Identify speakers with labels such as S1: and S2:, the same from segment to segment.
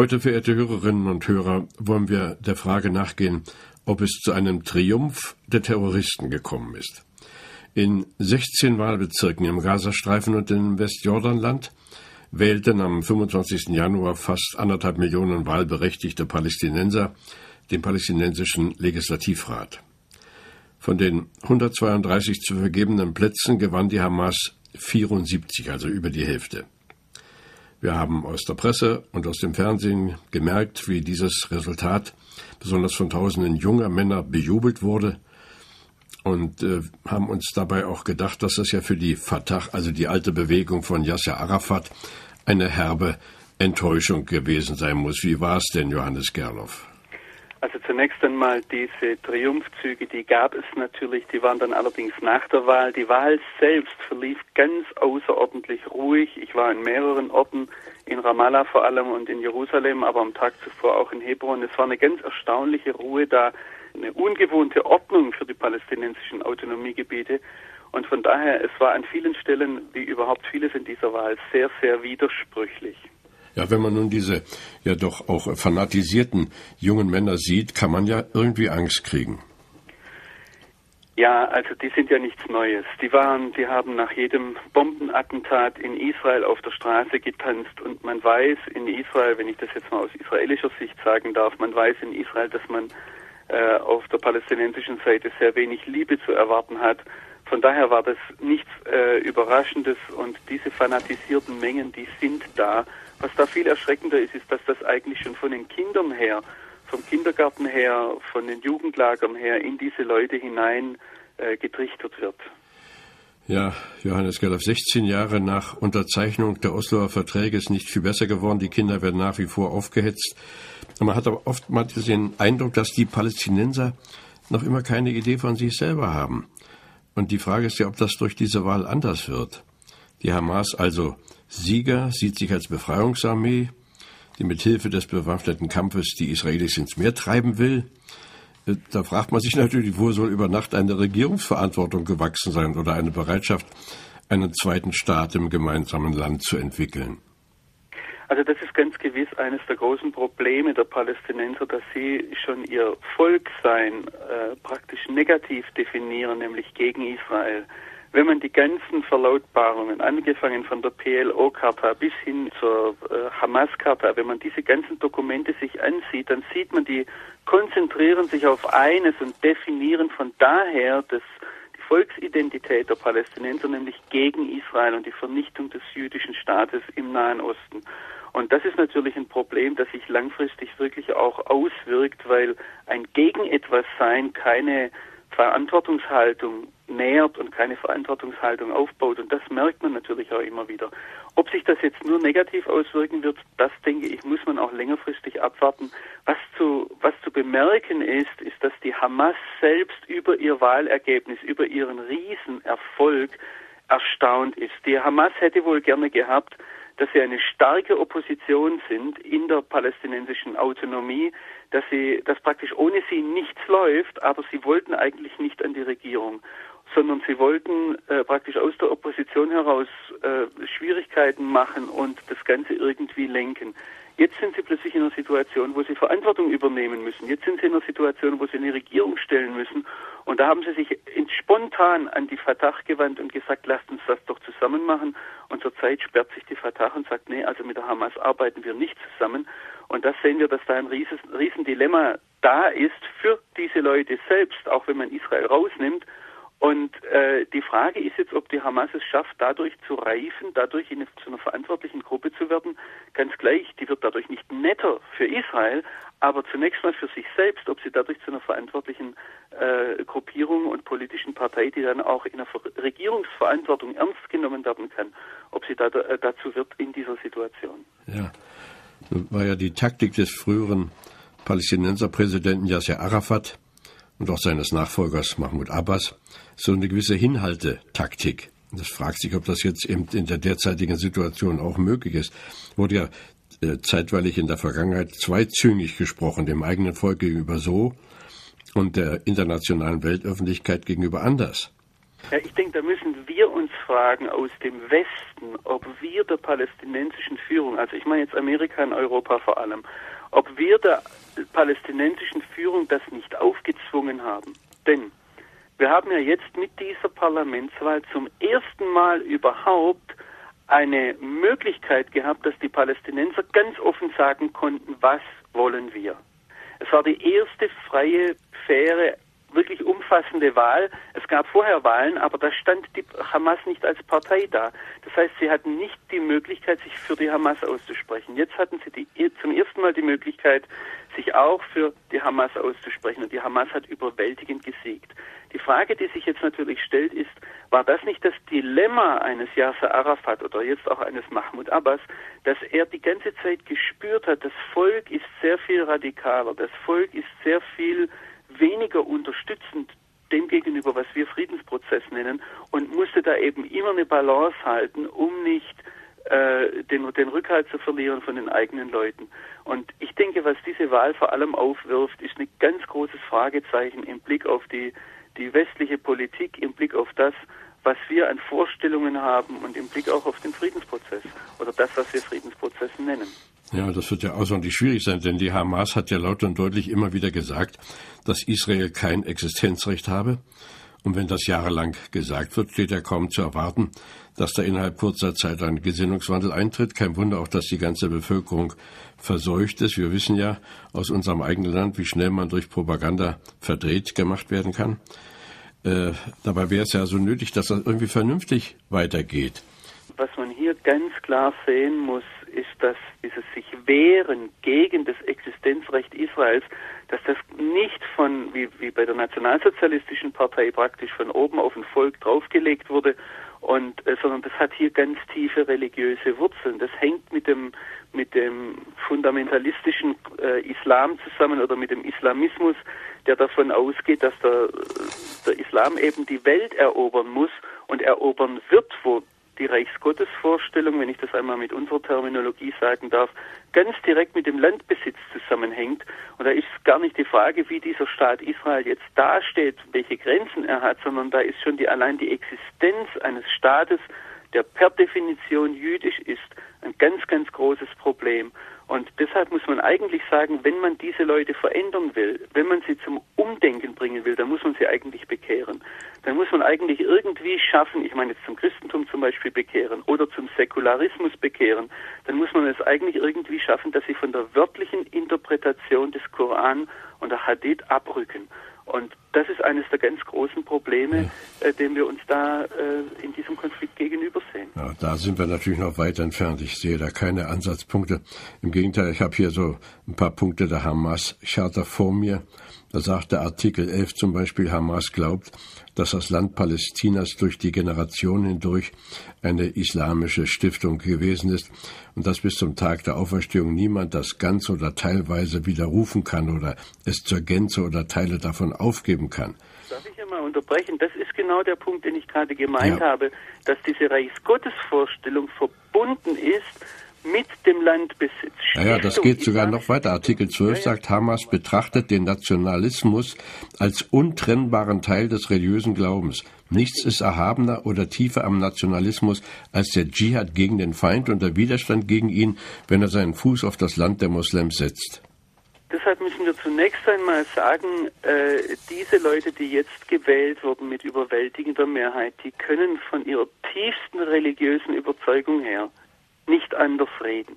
S1: Heute, verehrte Hörerinnen und Hörer, wollen wir der Frage nachgehen, ob es zu einem Triumph der Terroristen gekommen ist. In 16 Wahlbezirken im Gazastreifen und im Westjordanland wählten am 25. Januar fast anderthalb Millionen wahlberechtigte Palästinenser den palästinensischen Legislativrat. Von den 132 zu vergebenen Plätzen gewann die Hamas 74, also über die Hälfte. Wir haben aus der Presse und aus dem Fernsehen gemerkt, wie dieses Resultat besonders von tausenden junger Männer bejubelt wurde und äh, haben uns dabei auch gedacht, dass das ja für die Fatah, also die alte Bewegung von Yasser Arafat, eine herbe Enttäuschung gewesen sein muss. Wie war es denn, Johannes Gerloff?
S2: Also zunächst einmal diese Triumphzüge, die gab es natürlich, die waren dann allerdings nach der Wahl. Die Wahl selbst verlief ganz außerordentlich ruhig. Ich war in mehreren Orten, in Ramallah vor allem und in Jerusalem, aber am Tag zuvor auch in Hebron. Es war eine ganz erstaunliche Ruhe da, eine ungewohnte Ordnung für die palästinensischen Autonomiegebiete. Und von daher, es war an vielen Stellen, wie überhaupt vieles in dieser Wahl, sehr, sehr widersprüchlich.
S1: Ja, wenn man nun diese ja doch auch fanatisierten jungen Männer sieht, kann man ja irgendwie Angst kriegen.
S2: Ja, also die sind ja nichts Neues. Die waren, die haben nach jedem Bombenattentat in Israel auf der Straße getanzt und man weiß in Israel, wenn ich das jetzt mal aus israelischer Sicht sagen darf, man weiß in Israel, dass man äh, auf der palästinensischen Seite sehr wenig Liebe zu erwarten hat. Von daher war das nichts äh, Überraschendes und diese fanatisierten Mengen, die sind da. Was da viel erschreckender ist, ist, dass das eigentlich schon von den Kindern her, vom Kindergarten her, von den Jugendlagern her in diese Leute hinein äh, getrichtert wird.
S1: Ja, Johannes Gerloff, 16 Jahre nach Unterzeichnung der Osloer Verträge ist nicht viel besser geworden. Die Kinder werden nach wie vor aufgehetzt. Man hat aber oftmals den Eindruck, dass die Palästinenser noch immer keine Idee von sich selber haben. Und die Frage ist ja, ob das durch diese Wahl anders wird. Die Hamas also Sieger sieht sich als Befreiungsarmee, die mit Hilfe des bewaffneten Kampfes die Israelis ins Meer treiben will. Äh, da fragt man sich natürlich, wo soll über Nacht eine Regierungsverantwortung gewachsen sein oder eine Bereitschaft, einen zweiten Staat im gemeinsamen Land zu entwickeln.
S2: Also das ist ganz gewiss eines der großen Probleme der Palästinenser, dass sie schon ihr Volksein äh, praktisch negativ definieren, nämlich gegen Israel. Wenn man die ganzen Verlautbarungen, angefangen von der PLO-Charta bis hin zur äh, Hamas-Charta, wenn man diese ganzen Dokumente sich ansieht, dann sieht man, die konzentrieren sich auf eines und definieren von daher das, die Volksidentität der Palästinenser, nämlich gegen Israel und die Vernichtung des jüdischen Staates im Nahen Osten. Und das ist natürlich ein Problem, das sich langfristig wirklich auch auswirkt, weil ein gegen etwas sein keine Verantwortungshaltung nährt und keine Verantwortungshaltung aufbaut. Und das merkt man natürlich auch immer wieder. Ob sich das jetzt nur negativ auswirken wird, das denke ich, muss man auch längerfristig abwarten. Was zu, was zu bemerken ist, ist, dass die Hamas selbst über ihr Wahlergebnis, über ihren Riesenerfolg erstaunt ist. Die Hamas hätte wohl gerne gehabt, dass sie eine starke Opposition sind in der palästinensischen Autonomie, dass sie, dass praktisch ohne sie nichts läuft, aber sie wollten eigentlich nicht an die Regierung sondern sie wollten äh, praktisch aus der Opposition heraus äh, Schwierigkeiten machen und das Ganze irgendwie lenken. Jetzt sind sie plötzlich in einer Situation, wo sie Verantwortung übernehmen müssen. Jetzt sind sie in einer Situation, wo sie eine Regierung stellen müssen. Und da haben sie sich spontan an die Fatah gewandt und gesagt, lasst uns das doch zusammen machen. Und zurzeit sperrt sich die Fatah und sagt, nee, also mit der Hamas arbeiten wir nicht zusammen. Und das sehen wir, dass da ein riesen, riesen Dilemma da ist für diese Leute selbst, auch wenn man Israel rausnimmt Und äh, die Frage ist jetzt, ob die Hamas es schafft, dadurch zu reifen, dadurch in, zu einer verantwortlichen Gruppe zu werden. Ganz gleich, die wird dadurch nicht netter für Israel, aber zunächst mal für sich selbst, ob sie dadurch zu einer verantwortlichen äh, Gruppierung und politischen Partei, die dann auch in der Regierungsverantwortung ernst genommen werden kann, ob sie da, äh, dazu wird in dieser Situation.
S1: Ja, war ja die Taktik des früheren Palästinenserpräsidenten Yasser Arafat und auch seines Nachfolgers Mahmoud Abbas so eine gewisse Hinhaltetaktik. Das fragt sich, ob das jetzt eben in der derzeitigen Situation auch möglich ist. Wurde ja äh, zeitweilig in der Vergangenheit zweizüngig gesprochen, dem eigenen Volk gegenüber so und der internationalen Weltöffentlichkeit gegenüber anders.
S2: Ja, ich denke, da müssen wir uns fragen aus dem Westen, ob wir der palästinensischen Führung, also ich meine jetzt Amerika und Europa vor allem, ob wir der palästinensischen Führung das nicht aufgezwungen haben. Denn wir haben ja jetzt mit dieser Parlamentswahl zum ersten Mal überhaupt eine Möglichkeit gehabt, dass die Palästinenser ganz offen sagen konnten, was wollen wir. Es war die erste freie, faire, wirklich umfassende Wahl. Es gab vorher Wahlen, aber da stand die Hamas nicht als Partei da. Das heißt, sie hatten nicht die Möglichkeit, sich für die Hamas auszusprechen. Jetzt hatten sie die, zum ersten Mal die Möglichkeit, sich auch für die Hamas auszusprechen. Und die Hamas hat überwältigend gesiegt. Die Frage, die sich jetzt natürlich stellt, ist, war das nicht das Dilemma eines Yasser Arafat oder jetzt auch eines Mahmoud Abbas, dass er die ganze Zeit gespürt hat, das Volk ist sehr viel radikaler, das Volk ist sehr viel weniger unterstützend dem gegenüber, was wir Friedensprozess nennen, und musste da eben immer eine Balance halten, um nicht äh, den, den Rückhalt zu verlieren von den eigenen Leuten. Und ich denke, was diese Wahl vor allem aufwirft, ist ein ganz großes Fragezeichen im Blick auf die, die westliche Politik, im Blick auf das, was wir an Vorstellungen haben und im Blick auch auf den Friedensprozess oder das, was wir Friedensprozess nennen.
S1: Ja, das wird ja außerordentlich schwierig sein, denn die Hamas hat ja laut und deutlich immer wieder gesagt, dass Israel kein Existenzrecht habe. Und wenn das jahrelang gesagt wird, steht ja kaum zu erwarten, dass da innerhalb kurzer Zeit ein Gesinnungswandel eintritt. Kein Wunder auch, dass die ganze Bevölkerung verseucht ist. Wir wissen ja aus unserem eigenen Land, wie schnell man durch Propaganda verdreht gemacht werden kann. Äh, dabei wäre es ja so nötig, dass das irgendwie vernünftig weitergeht.
S2: Was man hier ganz klar sehen muss, ist, dass dieses sich wehren gegen das Existenzrecht Israels, dass das nicht von, wie, wie bei der Nationalsozialistischen Partei praktisch von oben auf ein Volk draufgelegt wurde, und, äh, sondern das hat hier ganz tiefe religiöse Wurzeln. Das hängt mit dem, mit dem fundamentalistischen äh, Islam zusammen oder mit dem Islamismus, der davon ausgeht, dass der, der Islam eben die Welt erobern muss und erobern wird, wo die Reichsgottesvorstellung, wenn ich das einmal mit unserer Terminologie sagen darf, ganz direkt mit dem Landbesitz zusammenhängt. Und da ist gar nicht die Frage, wie dieser Staat Israel jetzt dasteht, welche Grenzen er hat, sondern da ist schon die, allein die Existenz eines Staates, der per Definition jüdisch ist, ein ganz, ganz großes Problem. Und deshalb muss man eigentlich sagen, wenn man diese Leute verändern will, wenn man sie zum Umdenken bringen will, dann muss man sie eigentlich bekehren. Dann muss man eigentlich irgendwie schaffen, ich meine jetzt zum Christentum zum Beispiel bekehren oder zum Säkularismus bekehren, dann muss man es eigentlich irgendwie schaffen, dass sie von der wörtlichen Interpretation des Koran und der Hadith abrücken. Und das ist eines der ganz großen Probleme, ja. äh, dem wir uns da äh, in diesem Konflikt gegenüber sehen.
S1: Ja, da sind wir natürlich noch weit entfernt. Ich sehe da keine Ansatzpunkte. Im Gegenteil, ich habe hier so ein paar Punkte der Hamas-Charta vor mir. Da sagt der Artikel 11 zum Beispiel, Hamas glaubt, dass das Land Palästinas durch die Generationen hindurch eine islamische Stiftung gewesen ist und dass bis zum Tag der Auferstehung niemand das ganz oder teilweise widerrufen kann oder es zur Gänze oder Teile davon aufgeben kann.
S2: Darf ich einmal unterbrechen? Das ist genau der Punkt, den ich gerade gemeint ja. habe, dass diese Reichsgottesvorstellung verbunden ist mit dem Landbesitz.
S1: Naja, das geht sogar noch weiter. Artikel 12 sagt, Hamas betrachtet den Nationalismus als untrennbaren Teil des religiösen Glaubens. Nichts ist erhabener oder tiefer am Nationalismus als der Dschihad gegen den Feind und der Widerstand gegen ihn, wenn er seinen Fuß auf das Land der Moslems setzt.
S2: Deshalb müssen wir zunächst einmal sagen, äh, diese Leute, die jetzt gewählt wurden mit überwältigender Mehrheit, die können von ihrer tiefsten religiösen Überzeugung her nicht anders reden.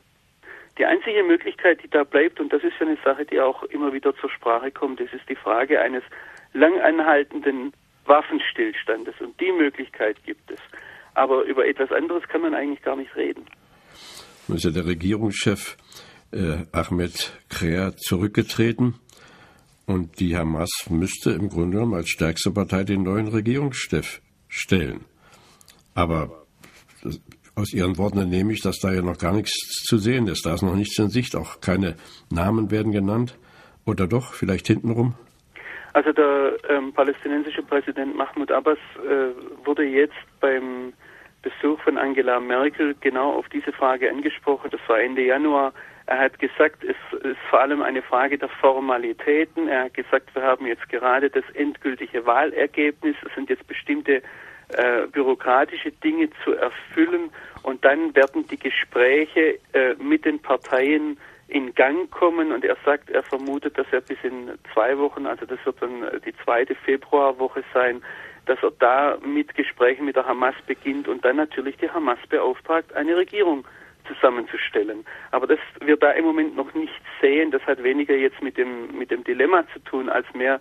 S2: Die einzige Möglichkeit, die da bleibt, und das ist ja eine Sache, die auch immer wieder zur Sprache kommt, das ist die Frage eines langanhaltenden Waffenstillstandes. Und die Möglichkeit gibt es. Aber über etwas anderes kann man eigentlich gar nicht reden.
S1: Nun ist ja der Regierungschef äh, Ahmed Krea zurückgetreten. Und die Hamas müsste im Grunde genommen als stärkste Partei den neuen Regierungschef stellen. Aber aus Ihren Worten entnehme ich, dass da ja noch gar nichts zu sehen ist. Da ist noch nichts in Sicht. Auch keine Namen werden genannt. Oder doch, vielleicht hintenrum?
S2: Also der ähm, palästinensische Präsident Mahmoud Abbas äh, wurde jetzt beim Besuch von Angela Merkel genau auf diese Frage angesprochen. Das war Ende Januar. Er hat gesagt, es ist vor allem eine Frage der Formalitäten. Er hat gesagt, wir haben jetzt gerade das endgültige Wahlergebnis. Es sind jetzt bestimmte äh, bürokratische Dinge zu erfüllen und dann werden die Gespräche äh, mit den Parteien in Gang kommen und er sagt, er vermutet, dass er bis in zwei Wochen, also das wird dann die zweite Februarwoche sein, dass er da mit Gesprächen mit der Hamas beginnt und dann natürlich die Hamas beauftragt, eine Regierung zusammenzustellen. Aber das wir da im Moment noch nicht sehen, das hat weniger jetzt mit dem mit dem Dilemma zu tun, als mehr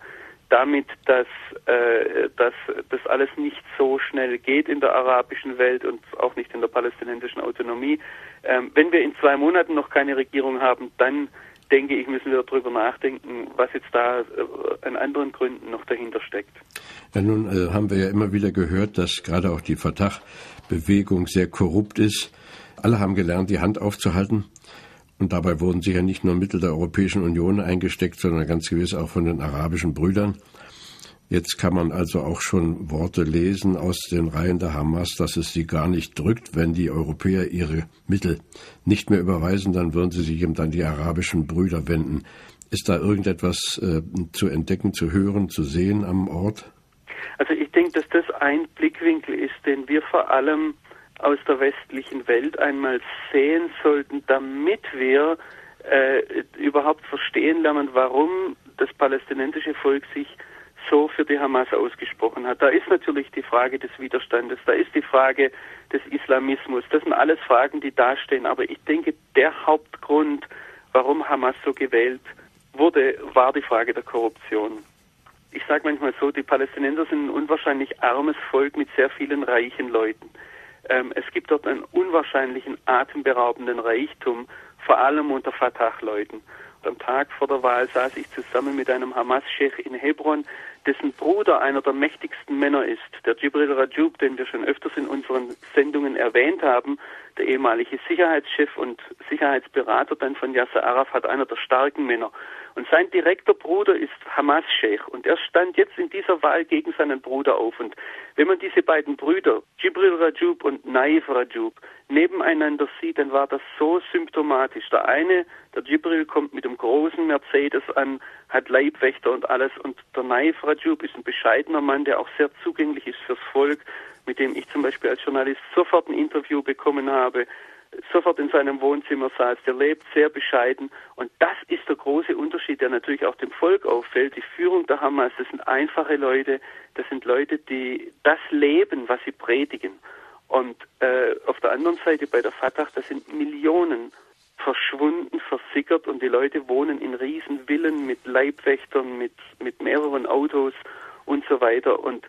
S2: damit, dass, äh, dass das alles nicht so schnell geht in der arabischen Welt und auch nicht in der palästinensischen Autonomie. Ähm, wenn wir in zwei Monaten noch keine Regierung haben, dann denke ich, müssen wir darüber nachdenken, was jetzt da äh, an anderen Gründen noch dahinter steckt.
S1: Ja, nun äh, haben wir ja immer wieder gehört, dass gerade auch die Fatah-Bewegung sehr korrupt ist. Alle haben gelernt, die Hand aufzuhalten. Und dabei wurden sicher nicht nur Mittel der Europäischen Union eingesteckt, sondern ganz gewiss auch von den arabischen Brüdern. Jetzt kann man also auch schon Worte lesen aus den Reihen der Hamas, dass es sie gar nicht drückt. Wenn die Europäer ihre Mittel nicht mehr überweisen, dann würden sie sich eben an die arabischen Brüder wenden. Ist da irgendetwas äh, zu entdecken, zu hören, zu sehen am Ort?
S2: Also ich denke, dass das ein Blickwinkel ist, den wir vor allem aus der westlichen Welt einmal sehen sollten, damit wir äh, überhaupt verstehen lernen, warum das palästinensische Volk sich so für die Hamas ausgesprochen hat. Da ist natürlich die Frage des Widerstandes, da ist die Frage des Islamismus. Das sind alles Fragen, die dastehen. Aber ich denke, der Hauptgrund, warum Hamas so gewählt wurde, war die Frage der Korruption. Ich sage manchmal so, die Palästinenser sind ein unwahrscheinlich armes Volk mit sehr vielen reichen Leuten. Ähm, es gibt dort einen unwahrscheinlichen, atemberaubenden Reichtum, vor allem unter Fatah-Leuten. Am Tag vor der Wahl saß ich zusammen mit einem Hamas-Chef in Hebron, dessen Bruder einer der mächtigsten Männer ist, der Jibril Rajub, den wir schon öfters in unseren Sendungen erwähnt haben, der ehemalige Sicherheitschef und Sicherheitsberater dann von Yasser Arafat, einer der starken Männer. Und sein direkter Bruder ist Hamas-Sheikh und er stand jetzt in dieser Wahl gegen seinen Bruder auf. Und wenn man diese beiden Brüder, Jibril Rajub und Naif Rajub, nebeneinander sieht, dann war das so symptomatisch. Der eine, der Jibril, kommt mit einem großen Mercedes an, hat Leibwächter und alles und der Naif Rajub ist ein bescheidener Mann, der auch sehr zugänglich ist fürs Volk, mit dem ich zum Beispiel als Journalist sofort ein Interview bekommen habe sofort in seinem Wohnzimmer saß. Der lebt sehr bescheiden. Und das ist der große Unterschied, der natürlich auch dem Volk auffällt. Die Führung der Hamas, das sind einfache Leute, das sind Leute, die das leben, was sie predigen. Und äh, auf der anderen Seite bei der Fatah, das sind Millionen verschwunden, versickert und die Leute wohnen in Riesenvillen mit Leibwächtern, mit, mit mehreren Autos und so weiter. Und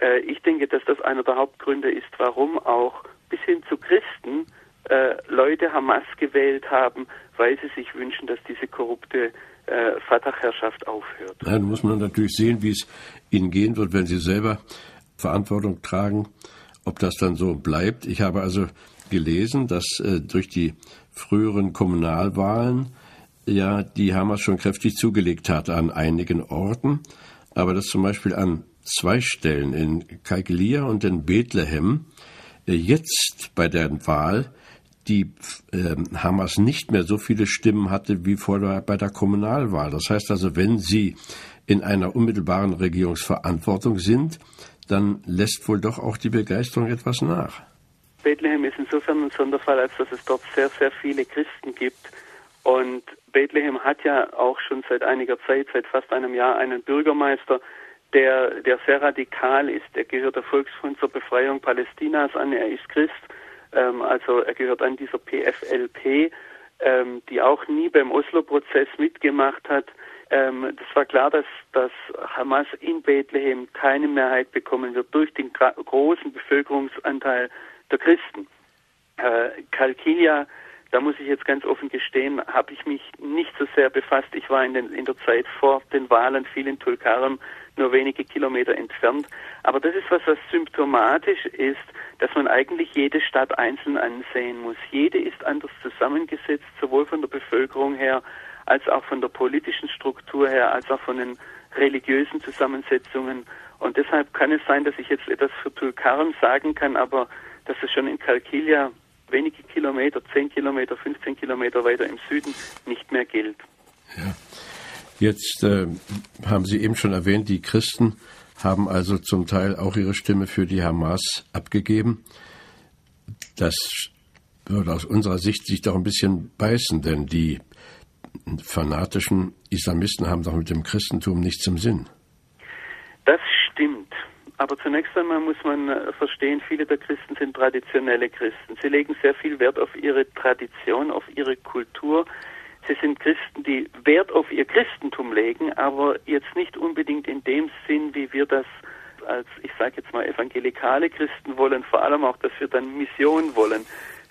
S2: äh, ich denke, dass das einer der Hauptgründe ist, warum auch bis hin zu Christen äh, Leute Hamas gewählt haben, weil sie sich wünschen, dass diese korrupte äh, Fatah-Herrschaft aufhört.
S1: Dann muss man natürlich sehen, wie es ihnen gehen wird, wenn sie selber Verantwortung tragen, ob das dann so bleibt. Ich habe also gelesen, dass äh, durch die früheren Kommunalwahlen ja die Hamas schon kräftig zugelegt hat an einigen Orten, aber dass zum Beispiel an zwei Stellen in Kaikelia und in Bethlehem äh, jetzt bei der Wahl die äh, Hamas nicht mehr so viele Stimmen hatte wie vor der, bei der Kommunalwahl. Das heißt also, wenn sie in einer unmittelbaren Regierungsverantwortung sind, dann lässt wohl doch auch die Begeisterung etwas nach.
S2: Bethlehem ist insofern ein Sonderfall, als dass es dort sehr, sehr viele Christen gibt. Und Bethlehem hat ja auch schon seit einiger Zeit, seit fast einem Jahr, einen Bürgermeister, der, der sehr radikal ist. Er gehört der Volksfront zur Befreiung Palästinas an, er ist Christ ähm, also er gehört an dieser PFLP, ähm, die auch nie beim Oslo-Prozess mitgemacht hat, Ähm, das war klar, dass, dass Hamas in Bethlehem keine Mehrheit bekommen wird durch den großen Bevölkerungsanteil der Christen. Äh, Kalkilia, da muss ich jetzt ganz offen gestehen, habe ich mich nicht so sehr befasst. Ich war in, den, in der Zeit vor den Wahlen viel in Tulkarem, nur wenige Kilometer entfernt. Aber das ist was, was symptomatisch ist, dass man eigentlich jede Stadt einzeln ansehen muss. Jede ist anders zusammengesetzt, sowohl von der Bevölkerung her, als auch von der politischen Struktur her, als auch von den religiösen Zusammensetzungen. Und deshalb kann es sein, dass ich jetzt etwas für Tulkarm sagen kann, aber dass es schon in Kalkilia wenige Kilometer, 10 Kilometer, 15 Kilometer weiter im Süden nicht mehr gilt.
S1: Ja. Jetzt äh, haben Sie eben schon erwähnt, die Christen haben also zum Teil auch ihre Stimme für die Hamas abgegeben. Das würde aus unserer Sicht sich doch ein bisschen beißen, denn die fanatischen Islamisten haben doch mit dem Christentum nichts im Sinn.
S2: Das stimmt. Aber zunächst einmal muss man äh, verstehen, viele der Christen sind traditionelle Christen. Sie legen sehr viel Wert auf ihre Tradition, auf ihre Kultur. Sie sind Christen, die Wert auf ihr Christentum legen, aber jetzt nicht unbedingt in dem Sinn, wie wir das als, ich sage jetzt mal, evangelikale Christen wollen, vor allem auch, dass wir dann Mission wollen.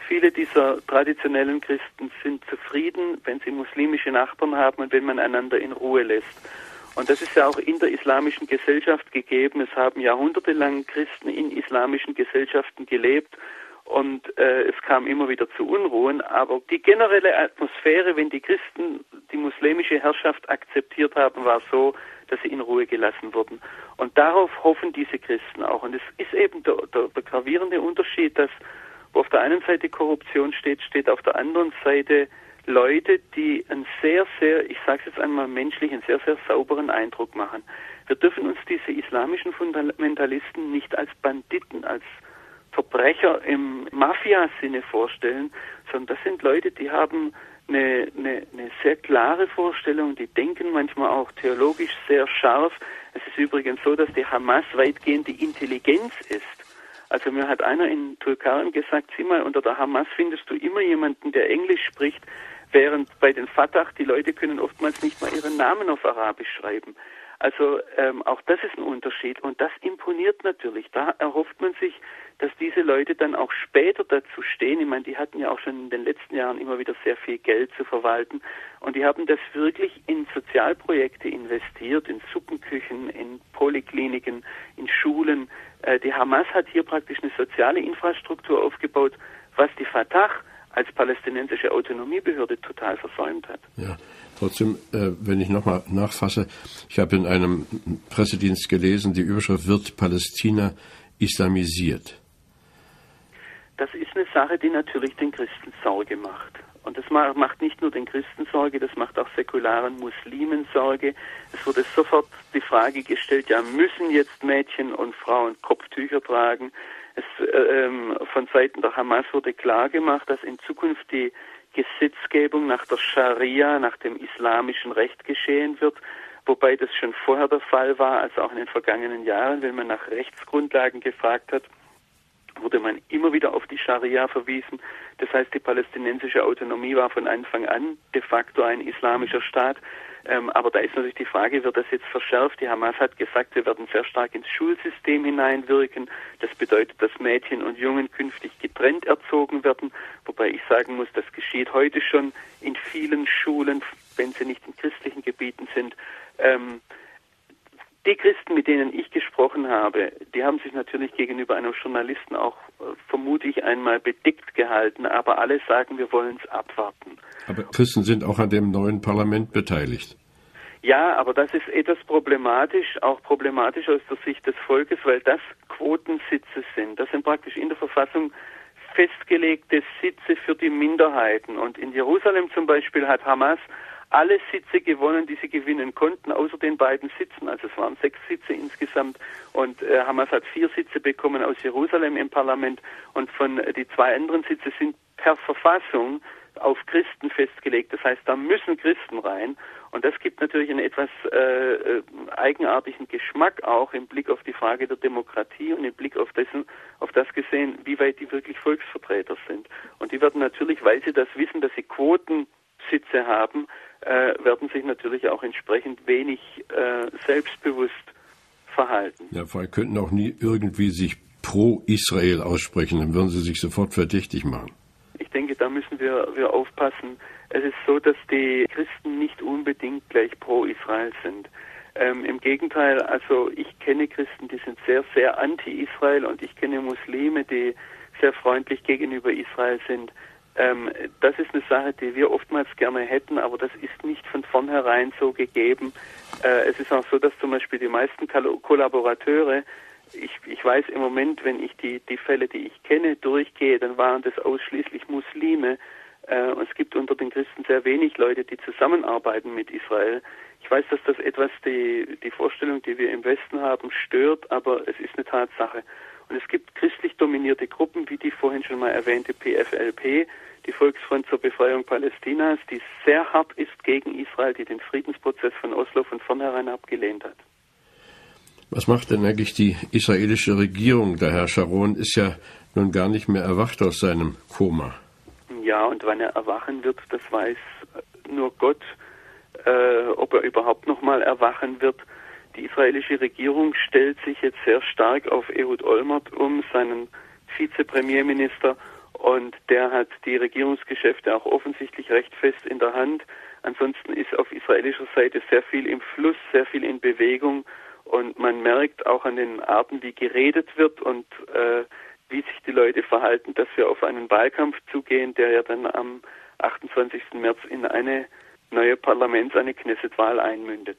S2: Viele dieser traditionellen Christen sind zufrieden, wenn sie muslimische Nachbarn haben und wenn man einander in Ruhe lässt. Und das ist ja auch in der islamischen Gesellschaft gegeben. Es haben jahrhundertelang Christen in islamischen Gesellschaften gelebt und äh, es kam immer wieder zu Unruhen. Aber die generelle Atmosphäre, wenn die Christen die muslimische Herrschaft akzeptiert haben, war so, dass sie in Ruhe gelassen wurden. Und darauf hoffen diese Christen auch. Und es ist eben der, der, der gravierende Unterschied, dass wo auf der einen Seite Korruption steht, steht auf der anderen Seite Leute, die einen sehr, sehr, ich sage es jetzt einmal menschlich, einen sehr, sehr sauberen Eindruck machen. Wir dürfen uns diese islamischen Fundamentalisten nicht als Banditen, als Verbrecher im Mafia-Sinne vorstellen, sondern das sind Leute, die haben eine, eine, eine sehr klare Vorstellung, die denken manchmal auch theologisch sehr scharf. Es ist übrigens so, dass die Hamas weitgehend die Intelligenz ist. Also mir hat einer in Tulkarm gesagt, sieh mal, unter der Hamas findest du immer jemanden, der Englisch spricht, während bei den Fatah die Leute können oftmals nicht mal ihren Namen auf Arabisch schreiben. Also ähm, auch das ist ein Unterschied und das imponiert natürlich. Da erhofft man sich, dass diese Leute dann auch später dazu stehen. Ich meine, die hatten ja auch schon in den letzten Jahren immer wieder sehr viel Geld zu verwalten und die haben das wirklich in Sozialprojekte investiert, in Suppenküchen, in Polikliniken, in Schulen. Äh, die Hamas hat hier praktisch eine soziale Infrastruktur aufgebaut, was die Fatah als palästinensische Autonomiebehörde total versäumt hat.
S1: Ja, trotzdem, äh, wenn ich nochmal nachfasse, ich habe in einem Pressedienst gelesen, die Überschrift wird Palästina islamisiert.
S2: Das ist eine Sache, die natürlich den Christen Sorge macht. Und das macht nicht nur den Christen Sorge, das macht auch säkularen Muslimen Sorge. Es wurde sofort die Frage gestellt, ja, müssen jetzt Mädchen und Frauen Kopftücher tragen? Es, äh, ähm, von Seiten der Hamas wurde klar gemacht, dass in Zukunft die Gesetzgebung nach der Scharia, nach dem islamischen Recht geschehen wird, wobei das schon vorher der Fall war, als auch in den vergangenen Jahren, wenn man nach Rechtsgrundlagen gefragt hat, wurde man immer wieder auf die Scharia verwiesen. Das heißt, die palästinensische Autonomie war von Anfang an de facto ein islamischer Staat. Ähm, aber da ist natürlich die Frage, wird das jetzt verschärft? Die Hamas hat gesagt, wir werden sehr stark ins Schulsystem hineinwirken. Das bedeutet, dass Mädchen und Jungen künftig getrennt erzogen werden. Wobei ich sagen muss, das geschieht heute schon in vielen Schulen, wenn sie nicht in christlichen Gebieten sind. Ähm, die Christen, mit denen ich gesprochen habe, die haben sich natürlich gegenüber einem Journalisten auch, äh, vermute ich, einmal bedeckt gehalten, aber alle sagen, wir wollen es abwarten.
S1: Aber Christen sind auch an dem neuen Parlament beteiligt.
S2: Ja, aber das ist etwas problematisch, auch problematisch aus der Sicht des Volkes, weil das Quotensitze sind. Das sind praktisch in der Verfassung festgelegte Sitze für die Minderheiten. Und in Jerusalem zum Beispiel hat Hamas alle Sitze gewonnen, die sie gewinnen konnten, außer den beiden Sitzen. Also es waren sechs Sitze insgesamt und äh, Hamas hat vier Sitze bekommen aus Jerusalem im Parlament und von äh, die zwei anderen Sitze sind per Verfassung auf Christen festgelegt. Das heißt, da müssen Christen rein. Und das gibt natürlich einen etwas äh, äh, eigenartigen Geschmack auch im Blick auf die Frage der Demokratie und im Blick auf dessen, auf das gesehen, wie weit die wirklich Volksvertreter sind. Und die werden natürlich, weil sie das wissen, dass sie Quotensitze haben, äh, werden sich natürlich auch entsprechend wenig äh, selbstbewusst verhalten.
S1: Ja, vor allem könnten auch nie irgendwie sich pro Israel aussprechen, dann würden sie sich sofort verdächtig machen.
S2: Wir, wir aufpassen. Es ist so, dass die Christen nicht unbedingt gleich pro Israel sind. Ähm, Im Gegenteil, also ich kenne Christen, die sind sehr, sehr anti-Israel und ich kenne Muslime, die sehr freundlich gegenüber Israel sind. Ähm, das ist eine Sache, die wir oftmals gerne hätten, aber das ist nicht von vornherein so gegeben. Äh, es ist auch so, dass zum Beispiel die meisten Kollaborateure, ich, ich weiß im Moment, wenn ich die, die Fälle, die ich kenne, durchgehe, dann waren das ausschließlich Muslime. Äh, und es gibt unter den Christen sehr wenig Leute, die zusammenarbeiten mit Israel. Ich weiß, dass das etwas die, die Vorstellung, die wir im Westen haben, stört, aber es ist eine Tatsache. Und es gibt christlich dominierte Gruppen, wie die vorhin schon mal erwähnte PFLP, die Volksfront zur Befreiung Palästinas, die sehr hart ist gegen Israel, die den Friedensprozess von Oslo von vornherein abgelehnt hat.
S1: Was macht denn eigentlich die israelische Regierung? Der Herr Sharon ist ja nun gar nicht mehr erwacht aus seinem Koma.
S2: Ja, und wann er erwachen wird, das weiß nur Gott äh, ob er überhaupt noch mal erwachen wird. Die israelische Regierung stellt sich jetzt sehr stark auf Ehud Olmert um, seinen Vizepremierminister, und der hat die Regierungsgeschäfte auch offensichtlich recht fest in der Hand. Ansonsten ist auf israelischer Seite sehr viel im Fluss, sehr viel in Bewegung und man merkt auch an den Arten, wie geredet wird und äh, wie sich die Leute verhalten, dass wir auf einen Wahlkampf zugehen, der ja dann am 28. März in eine neue Parlaments eine Knessetwahl einmündet.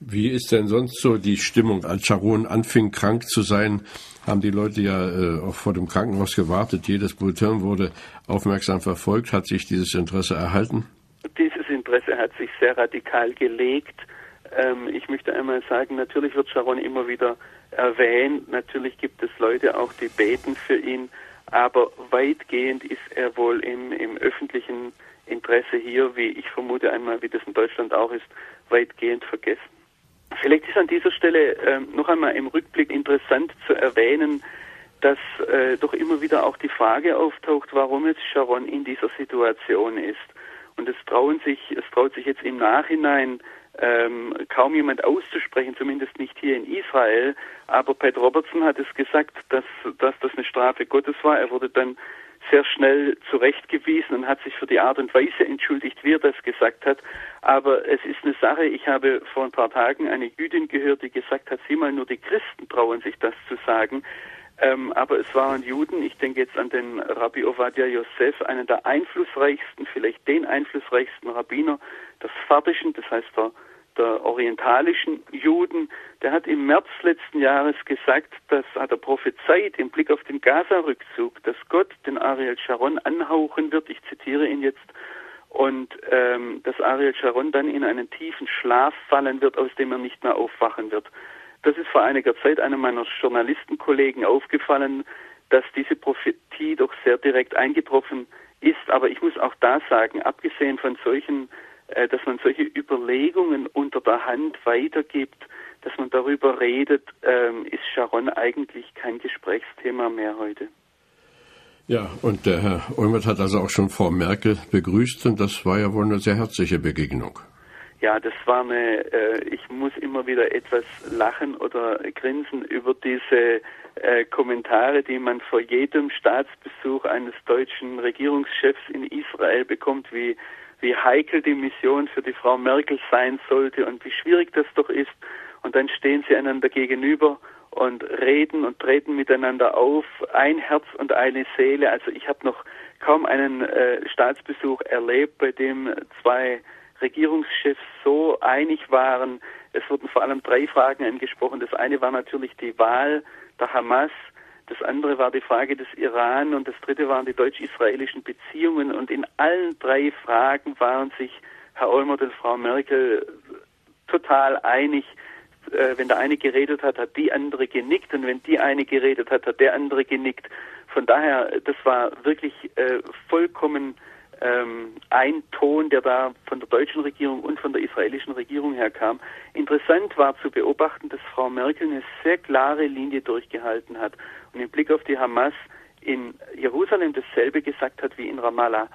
S1: Wie ist denn sonst so die Stimmung? Als Sharon anfing krank zu sein, haben die Leute ja äh, auch vor dem Krankenhaus gewartet. Jedes Bulletin wurde aufmerksam verfolgt. Hat sich dieses Interesse erhalten?
S2: Dieses Interesse hat sich sehr radikal gelegt. Ähm, ich möchte einmal sagen, natürlich wird Sharon immer wieder erwähnt. Natürlich gibt es Leute auch, die beten für ihn. Aber weitgehend ist er wohl im, im öffentlichen Interesse hier, wie ich vermute einmal, wie das in Deutschland auch ist, weitgehend vergessen. Vielleicht ist an dieser Stelle äh, noch einmal im Rückblick interessant zu erwähnen, dass äh, doch immer wieder auch die Frage auftaucht, warum jetzt Sharon in dieser Situation ist. Und es trauen sich, es traut sich jetzt im Nachhinein ähm, kaum jemand auszusprechen, zumindest nicht hier in Israel. Aber Pat Robertson hat es gesagt, dass, dass das eine Strafe Gottes war. Er wurde dann sehr schnell zurechtgewiesen und hat sich für die Art und Weise entschuldigt, wie er das gesagt hat. Aber es ist eine Sache, ich habe vor ein paar Tagen eine Jüdin gehört, die gesagt hat, sieh mal, nur die Christen trauen sich das zu sagen. Ähm, aber es waren Juden, ich denke jetzt an den Rabbi Ovadia Yosef, einen der einflussreichsten, vielleicht den einflussreichsten Rabbiner des Sphardischen, das heißt der der orientalischen Juden, der hat im März letzten Jahres gesagt, das hat er prophezeit im Blick auf den Gaza-Rückzug, dass Gott den Ariel Sharon anhauchen wird, ich zitiere ihn jetzt, und ähm, dass Ariel Sharon dann in einen tiefen Schlaf fallen wird, aus dem er nicht mehr aufwachen wird. Das ist vor einiger Zeit einem meiner Journalistenkollegen aufgefallen, dass diese Prophetie doch sehr direkt eingetroffen ist. Aber ich muss auch da sagen, abgesehen von solchen dass man solche Überlegungen unter der Hand weitergibt, dass man darüber redet, ähm, ist Sharon eigentlich kein Gesprächsthema mehr heute.
S1: Ja, und der Herr Olmert hat also auch schon Frau Merkel begrüßt und das war ja wohl eine sehr herzliche Begegnung.
S2: Ja, das war eine, äh, ich muss immer wieder etwas lachen oder grinsen über diese äh, Kommentare, die man vor jedem Staatsbesuch eines deutschen Regierungschefs in Israel bekommt, wie wie heikel die Mission für die Frau Merkel sein sollte und wie schwierig das doch ist. Und dann stehen sie einander gegenüber und reden und treten miteinander auf, ein Herz und eine Seele. Also ich habe noch kaum einen äh, Staatsbesuch erlebt, bei dem zwei Regierungschefs so einig waren. Es wurden vor allem drei Fragen angesprochen. Das eine war natürlich die Wahl der Hamas das andere war die Frage des Iran und das dritte waren die deutsch-israelischen Beziehungen. Und in allen drei Fragen waren sich Herr Olmert und Frau Merkel total einig. Äh, wenn der eine geredet hat, hat die andere genickt und wenn die eine geredet hat, hat der andere genickt. Von daher, das war wirklich äh, vollkommen ähm, ein Ton, der da von der deutschen Regierung und von der israelischen Regierung herkam. Interessant war zu beobachten, dass Frau Merkel eine sehr klare Linie durchgehalten hat und im Blick auf die Hamas in Jerusalem dasselbe gesagt hat wie in Ramallah.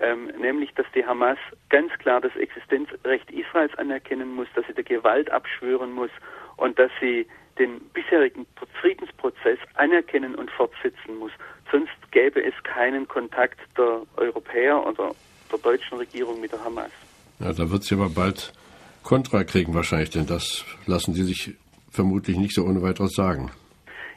S2: ähm, nämlich dass die Hamas ganz klar das Existenzrecht Israels anerkennen muss, dass sie der Gewalt abschwören muss und dass sie den bisherigen Friedensprozess anerkennen und fortsetzen muss. Sonst gäbe es keinen Kontakt der Europäer oder der deutschen Regierung mit der Hamas.
S1: Ja, da wird sie aber bald Kontra kriegen wahrscheinlich, denn das lassen Sie sich vermutlich nicht so ohne weiteres sagen.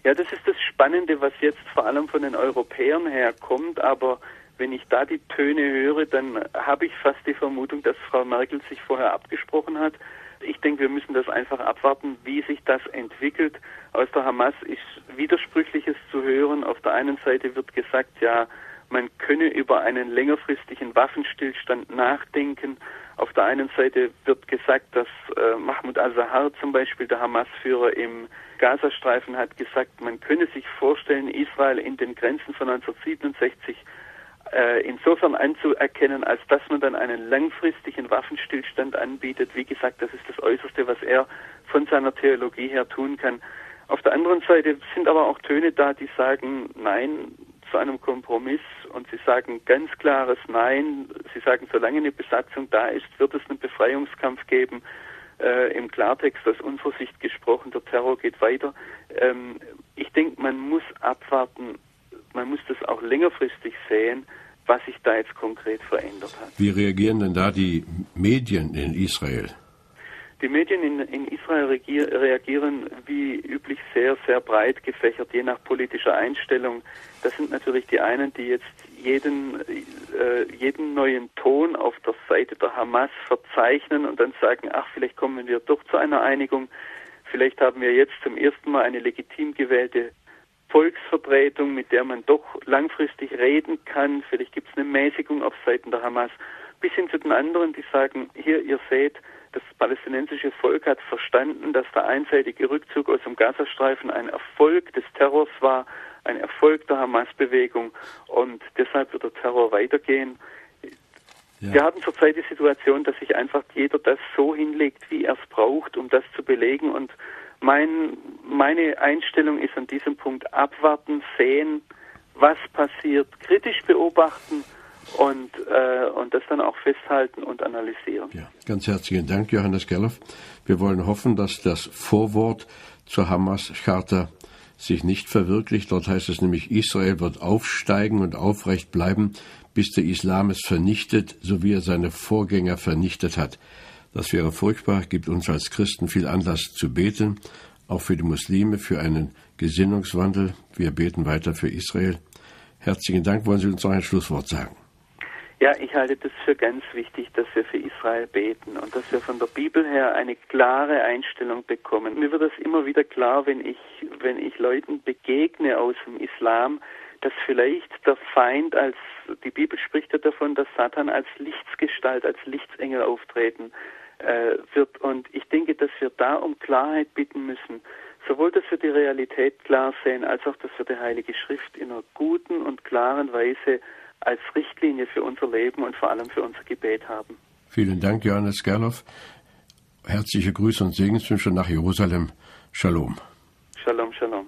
S2: Ja, das ist das Spannende, was jetzt vor allem von den Europäern herkommt, aber wenn ich da die Töne höre, dann habe ich fast die Vermutung, dass Frau Merkel sich vorher abgesprochen hat. Ich denke, wir müssen das einfach abwarten, wie sich das entwickelt. Aus der Hamas ist Widersprüchliches zu hören. Auf der einen Seite wird gesagt, ja, man könne über einen längerfristigen Waffenstillstand nachdenken. Auf der einen Seite wird gesagt, dass äh, Mahmoud al-Zahar zum Beispiel, der Hamas-Führer im Gazastreifen, hat gesagt, man könne sich vorstellen, Israel in den Grenzen von 1967 äh, insofern anzuerkennen, als dass man dann einen langfristigen Waffenstillstand anbietet. Wie gesagt, das ist das Äußerste, was er von seiner Theologie her tun kann. Auf der anderen Seite sind aber auch Töne da, die sagen, nein, zu einem Kompromiss und sie sagen ganz klares Nein. Sie sagen, solange eine Besatzung da ist, wird es einen Befreiungskampf geben. Äh, Im Klartext aus unserer Sicht gesprochen, der Terror geht weiter. Ähm, ich denke, man muss abwarten, man muss das auch längerfristig sehen, was sich da jetzt konkret verändert hat.
S1: Wie reagieren denn da die Medien in Israel?
S2: Die Medien in, in Israel reagieren wie üblich sehr, sehr breit gefächert, je nach politischer Einstellung. Das sind natürlich die einen, die jetzt jeden, äh, jeden neuen Ton auf der Seite der Hamas verzeichnen und dann sagen, ach, vielleicht kommen wir doch zu einer Einigung. Vielleicht haben wir jetzt zum ersten Mal eine legitim gewählte Volksvertretung, mit der man doch langfristig reden kann. Vielleicht gibt es eine Mäßigung auf Seiten der Hamas. Bis hin zu den anderen, die sagen, hier, ihr seht, das palästinensische Volk hat verstanden, dass der einseitige Rückzug aus dem Gazastreifen ein Erfolg des Terrors war, ein Erfolg der Hamas-Bewegung und deshalb wird der Terror weitergehen. Ja. Wir haben zurzeit die Situation, dass sich einfach jeder das so hinlegt, wie er es braucht, um das zu belegen. Und mein, meine Einstellung ist an diesem Punkt abwarten, sehen, was passiert, kritisch beobachten und, äh, und das dann auch festhalten und analysieren.
S1: Ja, ganz herzlichen Dank, Johannes Gerloff. Wir wollen hoffen, dass das Vorwort zur Hamas-Charta sich nicht verwirklicht. Dort heißt es nämlich, Israel wird aufsteigen und aufrecht bleiben, bis der Islam es vernichtet, so wie er seine Vorgänger vernichtet hat. Das wäre furchtbar, gibt uns als Christen viel Anlass zu beten, auch für die Muslime, für einen Gesinnungswandel. Wir beten weiter für Israel. Herzlichen Dank. Wollen Sie uns noch ein Schlusswort sagen?
S2: Ja, ich halte das für ganz wichtig, dass wir für Israel beten und dass wir von der Bibel her eine klare Einstellung bekommen. Mir wird das immer wieder klar, wenn ich, wenn ich Leuten begegne aus dem Islam, dass vielleicht der Feind als, die Bibel spricht ja davon, dass Satan als Lichtsgestalt, als Lichtsengel auftreten äh, wird. Und ich denke, dass wir da um Klarheit bitten müssen. Sowohl, dass wir die Realität klar sehen, als auch, dass wir die Heilige Schrift in einer guten und klaren Weise als Richtlinie für unser Leben und vor allem für unser Gebet haben.
S1: Vielen Dank, Johannes Gerloff. Herzliche Grüße und Segenswünsche nach Jerusalem. Shalom.
S2: Shalom, shalom.